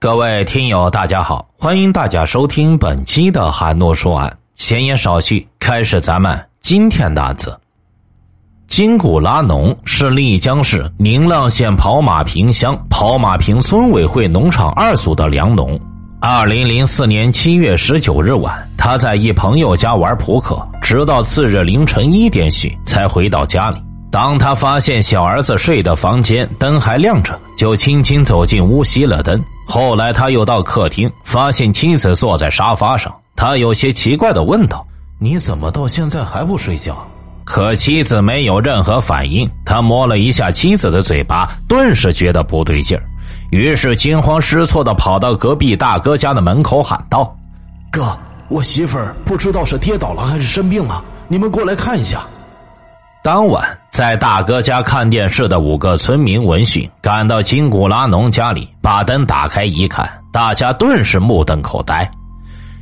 各位听友，大家好，欢迎大家收听本期的海诺说案。闲言少叙，开始咱们今天的案子。金古拉农是丽江市宁浪县跑马坪乡跑马坪村委会农场二组的粮农。二零零四年七月十九日晚，他在一朋友家玩扑克，直到次日凌晨一点许才回到家里。当他发现小儿子睡的房间灯还亮着，就轻轻走进屋熄了灯。后来他又到客厅，发现妻子坐在沙发上。他有些奇怪的问道：“你怎么到现在还不睡觉？”可妻子没有任何反应。他摸了一下妻子的嘴巴，顿时觉得不对劲儿，于是惊慌失措的跑到隔壁大哥家的门口喊道：“哥，我媳妇儿不知道是跌倒了还是生病了，你们过来看一下。”当晚，在大哥家看电视的五个村民闻讯赶到金古拉农家里，把灯打开一看，大家顿时目瞪口呆。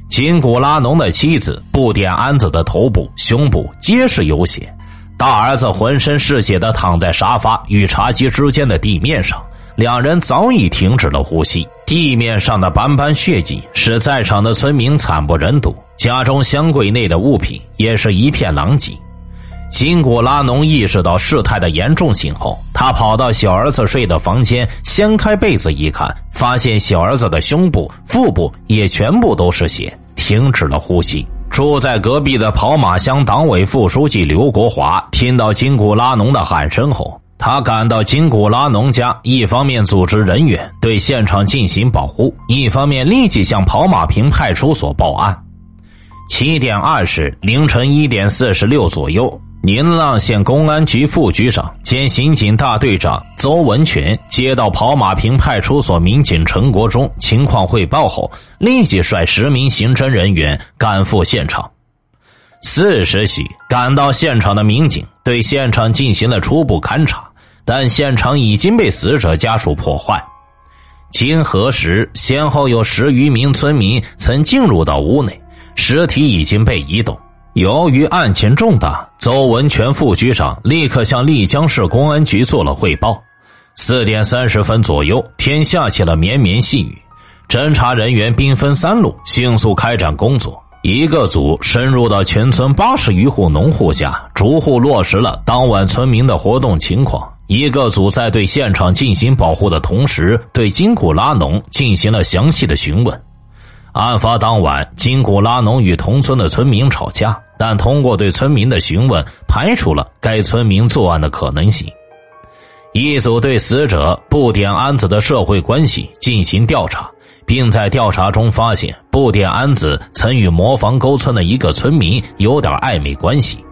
金古拉农的妻子布点安子的头部、胸部皆是有血，大儿子浑身是血的躺在沙发与茶几之间的地面上，两人早已停止了呼吸。地面上的斑斑血迹使在场的村民惨不忍睹，家中箱柜内的物品也是一片狼藉。金古拉农意识到事态的严重性后，他跑到小儿子睡的房间，掀开被子一看，发现小儿子的胸部、腹部也全部都是血，停止了呼吸。住在隔壁的跑马乡党委副书记刘国华听到金古拉农的喊声后，他赶到金古拉农家，一方面组织人员对现场进行保护，一方面立即向跑马坪派出所报案。七点二十，凌晨一点四十六左右。宁浪县公安局副局长兼刑警大队长邹文全接到跑马坪派出所民警陈国忠情况汇报后，立即率十名刑侦人员赶赴现场。四时许，赶到现场的民警对现场进行了初步勘查，但现场已经被死者家属破坏。经核实，先后有十余名村民曾进入到屋内，尸体已经被移动。由于案情重大，邹文全副局长立刻向丽江市公安局做了汇报。四点三十分左右，天下起了绵绵细雨，侦查人员兵分三路，迅速开展工作。一个组深入到全村八十余户农户家，逐户落实了当晚村民的活动情况；一个组在对现场进行保护的同时，对金古拉农进行了详细的询问。案发当晚，金古拉农与同村的村民吵架，但通过对村民的询问，排除了该村民作案的可能性。一组对死者布点安子的社会关系进行调查，并在调查中发现布点安子曾与磨房沟村的一个村民有点暧昧关系。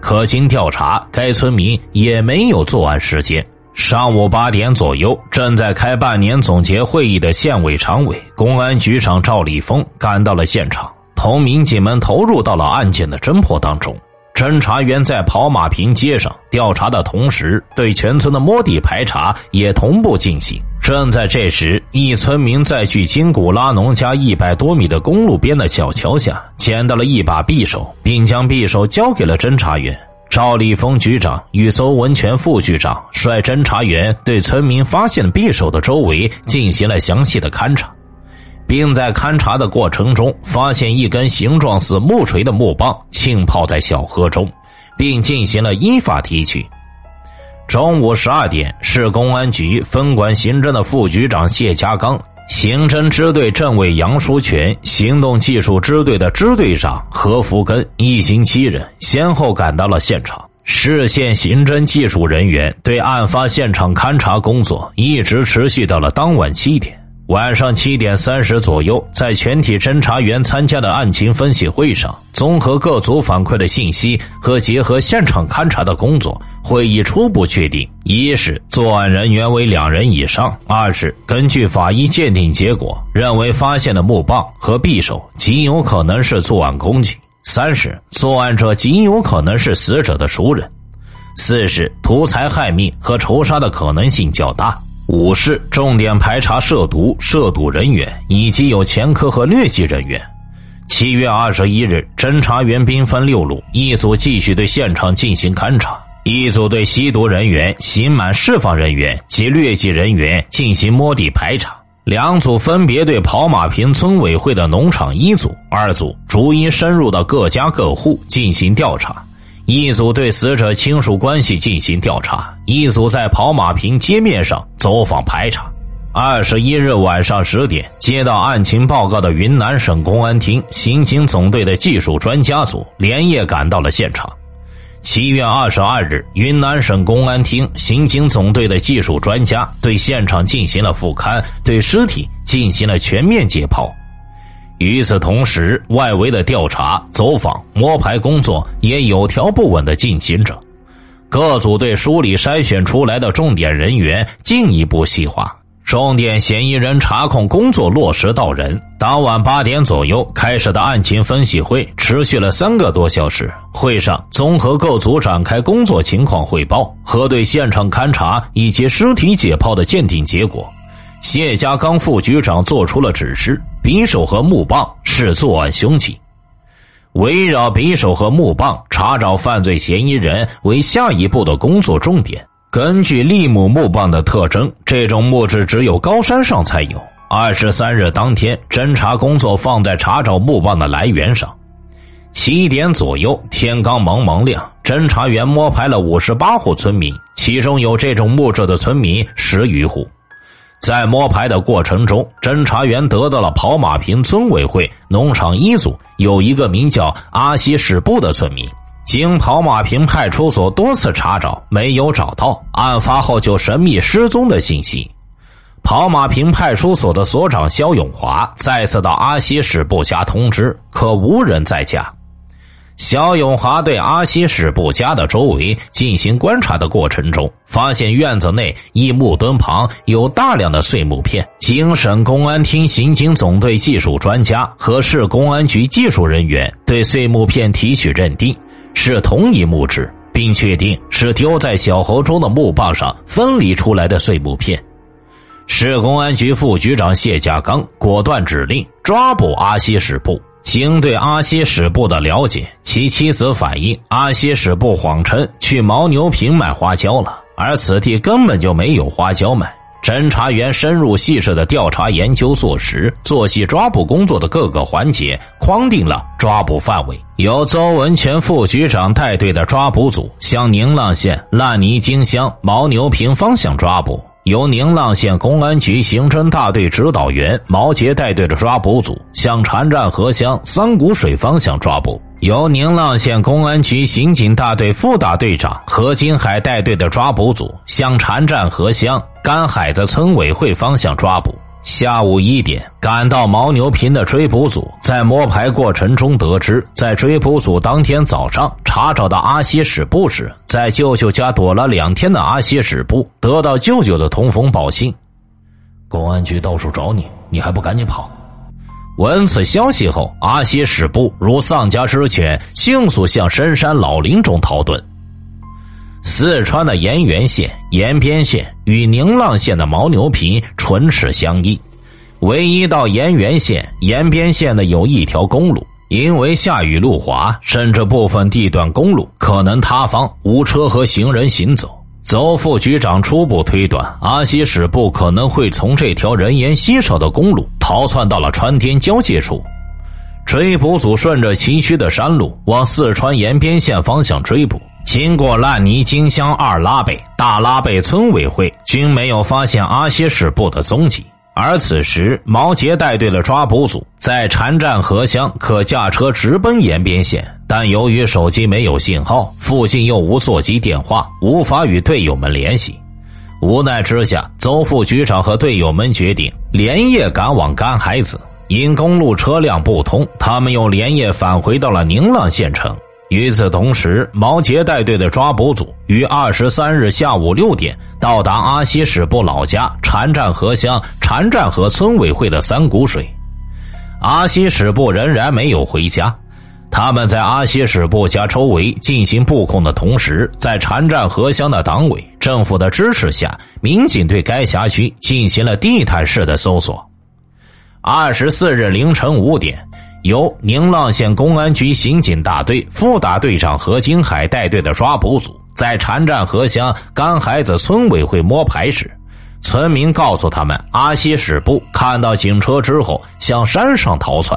可经调查，该村民也没有作案时间。上午八点左右，正在开半年总结会议的县委常委、公安局长赵立峰赶到了现场，同民警们投入到了案件的侦破当中。侦查员在跑马坪街上调查的同时，对全村的摸底排查也同步进行。正在这时，一村民在距金古拉农家一百多米的公路边的小桥下捡到了一把匕首，并将匕首交给了侦查员。赵立峰局长与邹文全副局长率侦查员对村民发现匕首的周围进行了详细的勘查，并在勘查的过程中发现一根形状似木锤的木棒浸泡在小河中，并进行了依法提取。中午十二点，市公安局分管刑侦的副局长谢家刚。刑侦支队政委杨书全、行动技术支队的支队长何福根一行七人先后赶到了现场。市县刑侦技术人员对案发现场勘查工作一直持续到了当晚七点。晚上七点三十左右，在全体侦查员参加的案情分析会上，综合各组反馈的信息和结合现场勘查的工作。会议初步确定：一是作案人员为两人以上；二是根据法医鉴定结果，认为发现的木棒和匕首极有可能是作案工具；三是作案者极有可能是死者的熟人；四是图财害命和仇杀的可能性较大；五是重点排查涉毒、涉赌人员以及有前科和劣迹人员。七月二十一日，侦查员兵分六路，一组继续对现场进行勘查。一组对吸毒人员、刑满释放人员及劣迹人员进行摸底排查，两组分别对跑马坪村委会的农场一组、二组逐一深入到各家各户进行调查。一组对死者亲属关系进行调查，一组在跑马坪街面上走访排查。二十一日晚上十点，接到案情报告的云南省公安厅刑警总队的技术专家组连夜赶到了现场。七月二十二日，云南省公安厅刑警总队的技术专家对现场进行了复勘，对尸体进行了全面解剖。与此同时，外围的调查、走访、摸排工作也有条不紊的进行着。各组队梳理筛选出来的重点人员进一步细化，重点嫌疑人查控工作落实到人。当晚八点左右开始的案情分析会持续了三个多小时。会上，综合各组展开工作情况汇报，核对现场勘查以及尸体解剖的鉴定结果。谢家刚副局长做出了指示：匕首和木棒是作案凶器，围绕匕首和木棒查找犯罪嫌疑人为下一步的工作重点。根据利姆木棒的特征，这种木质只有高山上才有。二十三日当天，侦查工作放在查找木棒的来源上。七点左右，天刚蒙蒙亮，侦查员摸排了五十八户村民，其中有这种木质的村民十余户。在摸排的过程中，侦查员得到了跑马坪村委会农场一组有一个名叫阿西史布的村民，经跑马坪派出所多次查找，没有找到案发后就神秘失踪的信息。跑马坪派出所的所长肖永华再次到阿西史布家通知，可无人在家。肖永华对阿西史布家的周围进行观察的过程中，发现院子内一木墩旁有大量的碎木片。经省公安厅刑警总队技术专家和市公安局技术人员对碎木片提取认定是同一木质，并确定是丢在小河中的木棒上分离出来的碎木片。市公安局副局长谢家刚果断指令抓捕阿西史布。经对阿西史布的了解，其妻子反映阿西史布谎称去牦牛坪买花椒了，而此地根本就没有花椒卖。侦查员深入细致的调查研究坐实，做细抓捕工作的各个环节，框定了抓捕范围。由邹文全副局长带队的抓捕组向宁浪县烂泥泾乡牦牛坪方向抓捕。由宁浪县公安局刑侦大队指导员毛杰带队的抓捕组向禅站河乡三股水方向抓捕；由宁浪县公安局刑警大队副大队长何金海带队的抓捕组向禅站河乡干海子村委会方向抓捕。下午一点，赶到牦牛坪的追捕组在摸排过程中得知，在追捕组当天早上查找到阿西史布时，在舅舅家躲了两天的阿西史布得到舅舅的通风报信，公安局到处找你，你还不赶紧跑！闻此消息后，阿西史布如丧家之犬，迅速向深山老林中逃遁。四川的盐源县、盐边县与宁浪县的牦牛坪唇齿相依，唯一到盐源县、盐边县的有一条公路，因为下雨路滑，甚至部分地段公路可能塌方，无车和行人行走。邹副局长初步推断，阿西史不可能会从这条人烟稀少的公路逃窜到了川滇交界处。追捕组顺着崎岖的山路往四川延边县方向追捕。经过烂泥泾乡二拉贝、大拉贝村委会，均没有发现阿西史布的踪迹。而此时，毛杰带队的抓捕组在禅站河乡可驾车直奔延边县，但由于手机没有信号，附近又无座机电话，无法与队友们联系。无奈之下，邹副局长和队友们决定连夜赶往干海子。因公路车辆不通，他们又连夜返回到了宁浪县城。与此同时，毛杰带队的抓捕组于二十三日下午六点到达阿西史布老家禅站河乡禅站河村委会的三股水。阿西史布仍然没有回家，他们在阿西史布家周围进行布控的同时，在禅站河乡的党委政府的支持下，民警对该辖区进行了地毯式的搜索。二十四日凌晨五点。由宁浪县公安局刑警大队副大队长何金海带队的抓捕组，在禅站河乡干孩子村委会摸排时，村民告诉他们，阿西史部看到警车之后向山上逃窜。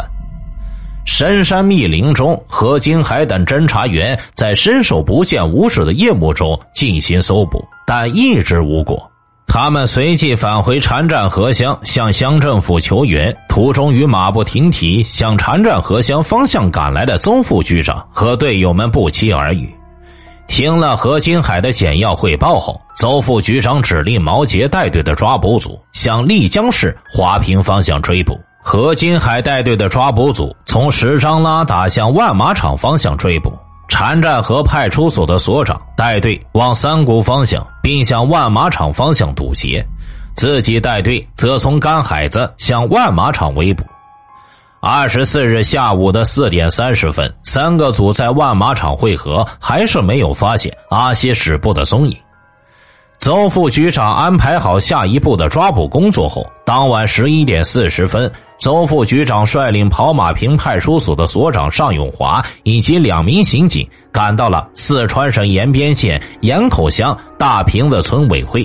深山密林中，何金海等侦查员在伸手不见五指的夜幕中进行搜捕，但一直无果。他们随即返回禅站河乡，向乡政府求援。途中与马不停蹄向禅站河乡方向赶来的邹副局长和队友们不期而遇。听了何金海的简要汇报后，邹副局长指令毛杰带队的抓捕组向丽江市华坪方向追捕。何金海带队的抓捕组从石张拉打向万马场方向追捕。禅站河派出所的所长带队往三谷方向，并向万马场方向堵截，自己带队则从干海子向万马场围捕。二十四日下午的四点三十分，三个组在万马场会合，还是没有发现阿西使部的踪影。邹副局长安排好下一步的抓捕工作后，当晚十一点四十分。邹副局长率领跑马坪派出所的所长尚永华以及两名刑警赶到了四川省延边县盐口乡大坪子村委会。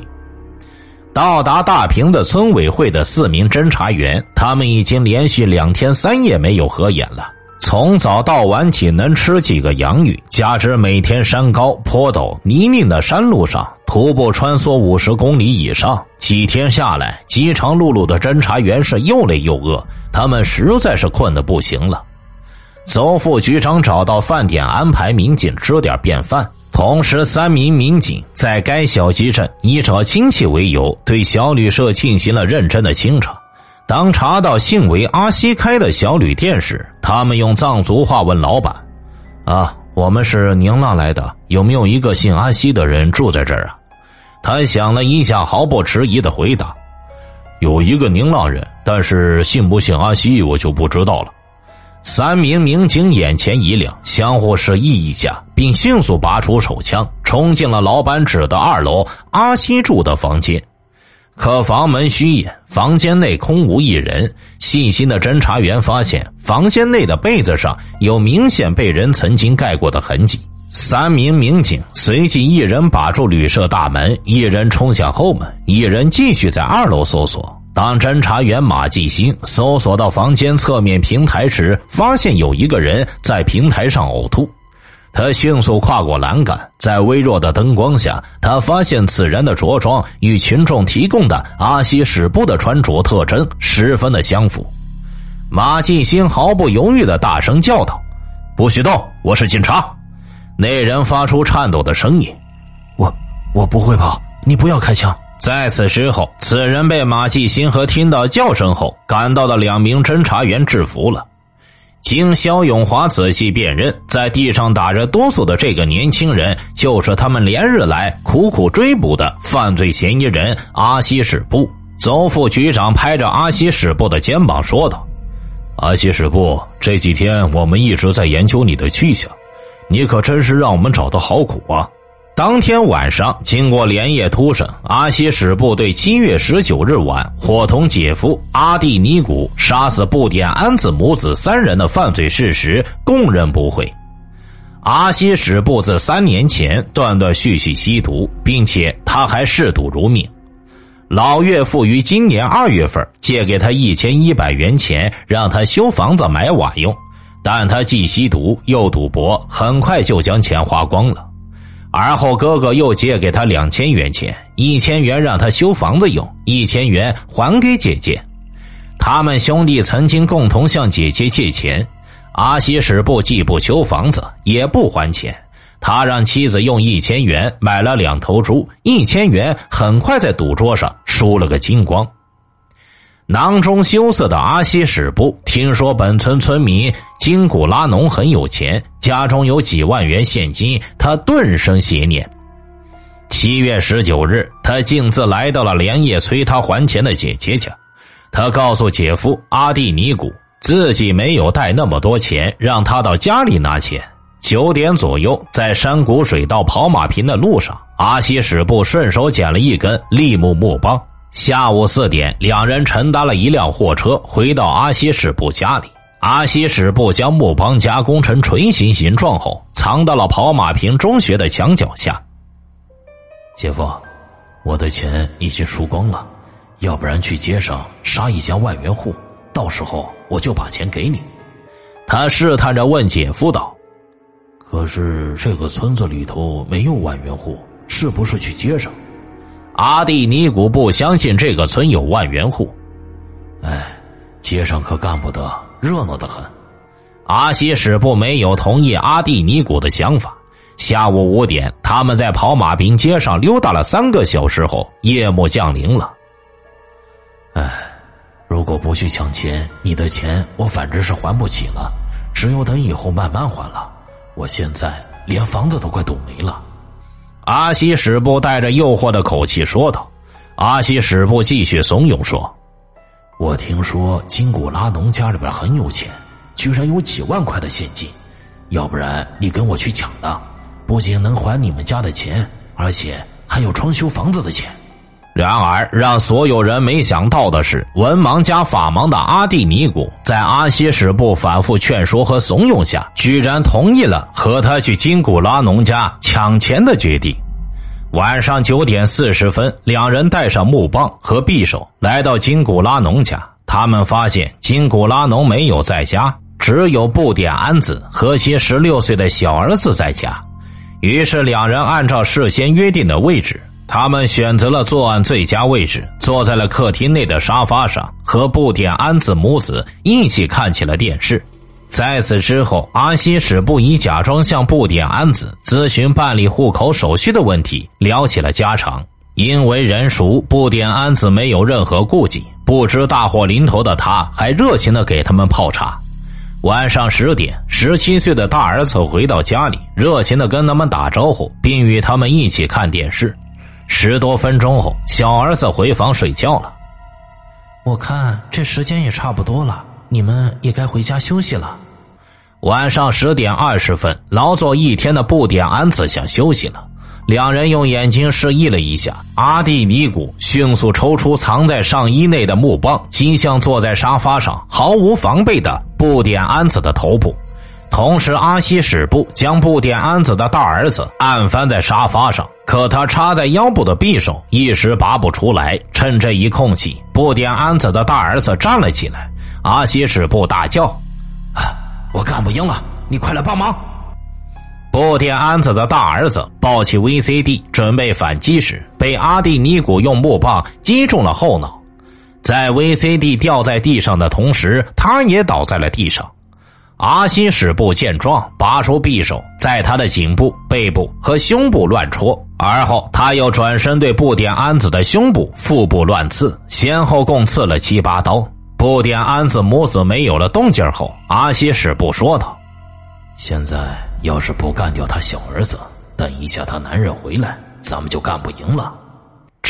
到达大坪子村委会的四名侦查员，他们已经连续两天三夜没有合眼了。从早到晚仅能吃几个洋芋，加之每天山高坡陡、泥泞的山路上徒步穿梭五十公里以上，几天下来，饥肠辘辘的侦查员是又累又饿，他们实在是困得不行了。邹副局长找到饭店安排民警吃点便饭，同时三名民警在该小集镇以找亲戚为由，对小旅社进行了认真的清查。当查到姓为阿西开的小旅店时，他们用藏族话问老板：“啊，我们是宁浪来的，有没有一个姓阿西的人住在这儿啊？”他想了一下，毫不迟疑的回答：“有一个宁浪人，但是姓不姓阿西，我就不知道了。”三名民警眼前一亮，相互示意一下，并迅速拔出手枪，冲进了老板指的二楼阿西住的房间。可房门虚掩，房间内空无一人。细心的侦查员发现，房间内的被子上有明显被人曾经盖过的痕迹。三名民警随即一人把住旅社大门，一人冲向后门，一人继续在二楼搜索。当侦查员马继兴搜索到房间侧面平台时，发现有一个人在平台上呕吐。他迅速跨过栏杆，在微弱的灯光下，他发现此人的着装与群众提供的阿西史部的穿着特征十分的相符。马继兴毫不犹豫的大声叫道：“不许动！我是警察！”那人发出颤抖的声音：“我我不会跑，你不要开枪。”在此之后，此人被马继兴和听到叫声后赶到的两名侦查员制服了。经肖永华仔细辨认，在地上打着哆嗦的这个年轻人，就是他们连日来苦苦追捕的犯罪嫌疑人阿西史布。邹副局长拍着阿西史布的肩膀说道：“阿西史布，这几天我们一直在研究你的去向，你可真是让我们找的好苦啊！”当天晚上，经过连夜突审，阿西史部对七月十九日晚伙同姐夫阿蒂尼古杀死布点安子母子三人的犯罪事实供认不讳。阿西史部自三年前断断续续吸毒，并且他还嗜赌如命。老岳父于今年二月份借给他一千一百元钱，让他修房子买瓦用，但他既吸毒又赌博，很快就将钱花光了。而后，哥哥又借给他两千元钱，一千元让他修房子用，一千元还给姐姐。他们兄弟曾经共同向姐姐借钱，阿西史布既不修房子，也不还钱。他让妻子用一千元买了两头猪，一千元很快在赌桌上输了个精光。囊中羞涩的阿西史部听说本村村民金古拉农很有钱，家中有几万元现金，他顿生邪念。七月十九日，他径自来到了连夜催他还钱的姐姐家。他告诉姐夫阿蒂尼古，自己没有带那么多钱，让他到家里拿钱。九点左右，在山谷水道跑马坪的路上，阿西史部顺手捡了一根立木木棒。下午四点，两人乘搭了一辆货车回到阿西史部家里。阿西史部将木棒加工成锤形形状后，藏到了跑马坪中学的墙角下。姐夫，我的钱已经输光了。要不然去街上杀一家万元户，到时候我就把钱给你。他试探着问姐夫道：“可是这个村子里头没有万元户，是不是去街上？”阿蒂尼古不相信这个村有万元户。哎，街上可干不得，热闹的很。阿西史布没有同意阿蒂尼古的想法。下午五点，他们在跑马坪街上溜达了三个小时后，夜幕降临了。哎，如果不去抢钱，你的钱我反正是还不起了，只有等以后慢慢还了。我现在连房子都快堵没了。阿西史部带着诱惑的口气说道。阿西史部继续怂恿说：“我听说金古拉农家里边很有钱。”居然有几万块的现金，要不然你跟我去抢的，不仅能还你们家的钱，而且还有装修房子的钱。然而，让所有人没想到的是，文盲加法盲的阿蒂尼古在阿西史布反复劝说和怂恿下，居然同意了和他去金古拉农家抢钱的决定。晚上九点四十分，两人带上木棒和匕首来到金古拉农家，他们发现金古拉农没有在家。只有布点安子和其十六岁的小儿子在家，于是两人按照事先约定的位置，他们选择了作案最佳位置，坐在了客厅内的沙发上，和布点安子母子一起看起了电视。在此之后，阿西史不以假装向布点安子咨询办理户口手续的问题，聊起了家常。因为人熟，布点安子没有任何顾忌，不知大祸临头的他，还热情的给他们泡茶。晚上十点，十七岁的大儿子回到家里，热情的跟他们打招呼，并与他们一起看电视。十多分钟后，小儿子回房睡觉了。我看这时间也差不多了，你们也该回家休息了。晚上十点二十分，劳作一天的布点安子想休息了。两人用眼睛示意了一下，阿蒂尼古迅速抽出藏在上衣内的木棒，击向坐在沙发上毫无防备的布点安子的头部。同时，阿西史布将布点安子的大儿子按翻在沙发上，可他插在腰部的匕首一时拔不出来。趁这一空隙，布点安子的大儿子站了起来。阿西史布大叫：“啊，我干不赢了，你快来帮忙！”布点安子的大儿子抱起 VCD 准备反击时，被阿蒂尼古用木棒击中了后脑。在 VCD 掉在地上的同时，他也倒在了地上。阿西史布见状，拔出匕首，在他的颈部、背部和胸部乱戳，而后他又转身对布点安子的胸部、腹部乱刺，先后共刺了七八刀。布点安子母子没有了动静后，阿西史布说道：“现在。”要是不干掉他小儿子，等一下他男人回来，咱们就干不赢了。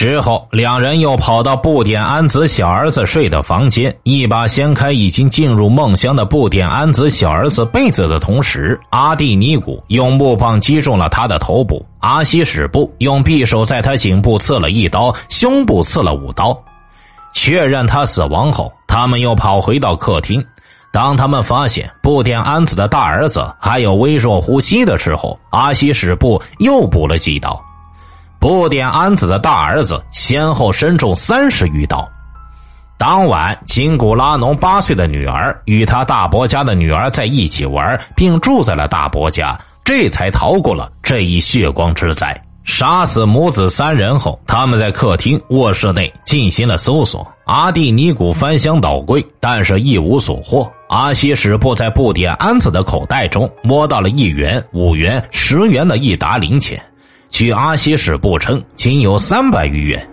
之后，两人又跑到布点安子小儿子睡的房间，一把掀开已经进入梦乡的布点安子小儿子被子的同时，阿蒂尼古用木棒击中了他的头部，阿西史布用匕首在他颈部刺了一刀，胸部刺了五刀，确认他死亡后，他们又跑回到客厅。当他们发现布点安子的大儿子还有微弱呼吸的时候，阿西史布又补了几刀。布点安子的大儿子先后身中三十余刀。当晚，金古拉农八岁的女儿与他大伯家的女儿在一起玩，并住在了大伯家，这才逃过了这一血光之灾。杀死母子三人后，他们在客厅、卧室内进行了搜索。阿蒂尼古翻箱倒柜，但是一无所获。阿西史布在布点安子的口袋中摸到了一元、五元、十元的一沓零钱，据阿西史布称，仅有三百余元。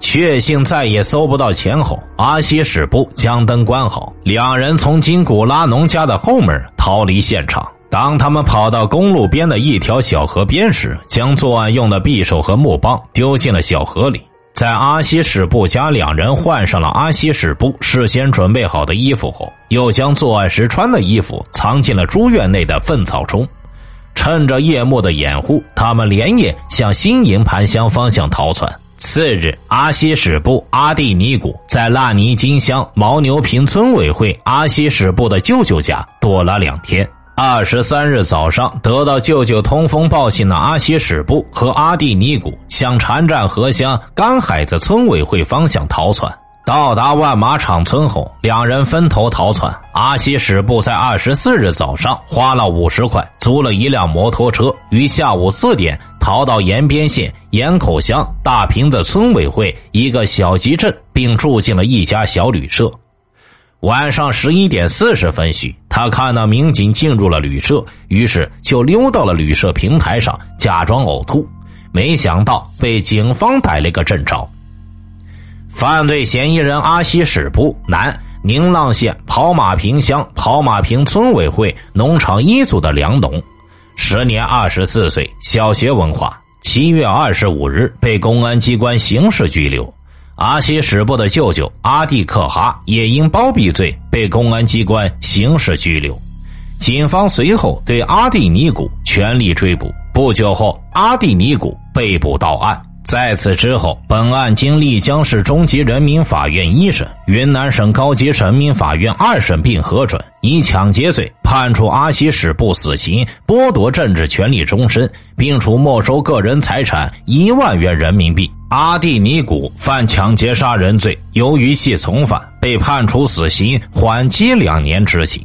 确信再也搜不到钱后，阿西史布将灯关好，两人从金古拉农家的后门逃离现场。当他们跑到公路边的一条小河边时，将作案用的匕首和木棒丢进了小河里。在阿西史布家，两人换上了阿西史布事先准备好的衣服后，又将作案时穿的衣服藏进了猪院内的粪草中。趁着夜幕的掩护，他们连夜向新营盘乡方向逃窜。次日，阿西史布、阿蒂尼古在腊尼金乡牦牛坪村委会阿西史布的舅舅家躲了两天。二十三日早上，得到舅舅通风报信的阿西史布和阿蒂尼古向缠战河乡干海子村委会方向逃窜。到达万马场村后，两人分头逃窜。阿西史布在二十四日早上花了五十块租了一辆摩托车，于下午四点逃到延边县盐口乡大坪子村委会一个小集镇，并住进了一家小旅社。晚上十一点四十分许，他看到民警进入了旅社，于是就溜到了旅社平台上假装呕吐，没想到被警方逮了个正着。犯罪嫌疑人阿西史布，男，宁浪县跑马坪乡跑马坪村委会农场一组的梁农，时年二十四岁，小学文化。七月二十五日被公安机关刑事拘留。阿西史布的舅舅阿蒂克哈也因包庇罪被公安机关刑事拘留。警方随后对阿蒂尼古全力追捕，不久后，阿蒂尼古被捕到案。在此之后，本案经丽江市中级人民法院一审、云南省高级人民法院二审并核准，以抢劫罪判处阿西史布死刑，剥夺政治权利终身，并处没收个人财产一万元人民币。阿蒂尼古犯抢劫杀人罪，由于系从犯，被判处死刑，缓期两年执行。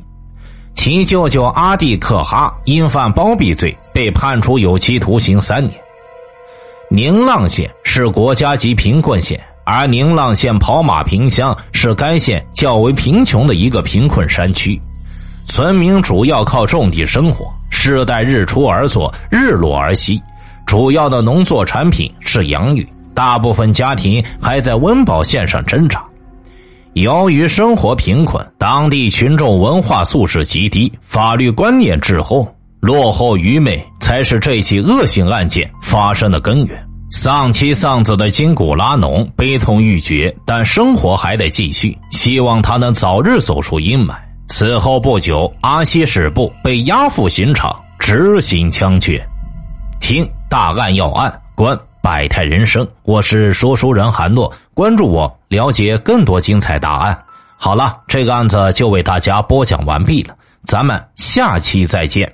其舅舅阿蒂克哈因犯包庇罪，被判处有期徒刑三年。宁浪县是国家级贫困县，而宁浪县跑马坪乡是该县较为贫穷的一个贫困山区，村民主要靠种地生活，世代日出而作，日落而息，主要的农作产品是养鱼，大部分家庭还在温饱线上挣扎。由于生活贫困，当地群众文化素质极低，法律观念滞后。落后愚昧才是这起恶性案件发生的根源。丧妻丧子的金古拉农悲痛欲绝，但生活还得继续，希望他能早日走出阴霾。此后不久，阿西史布被押赴刑场执行枪决。听大案要案，观百态人生。我是说书人韩诺，关注我，了解更多精彩答案。好了，这个案子就为大家播讲完毕了，咱们下期再见。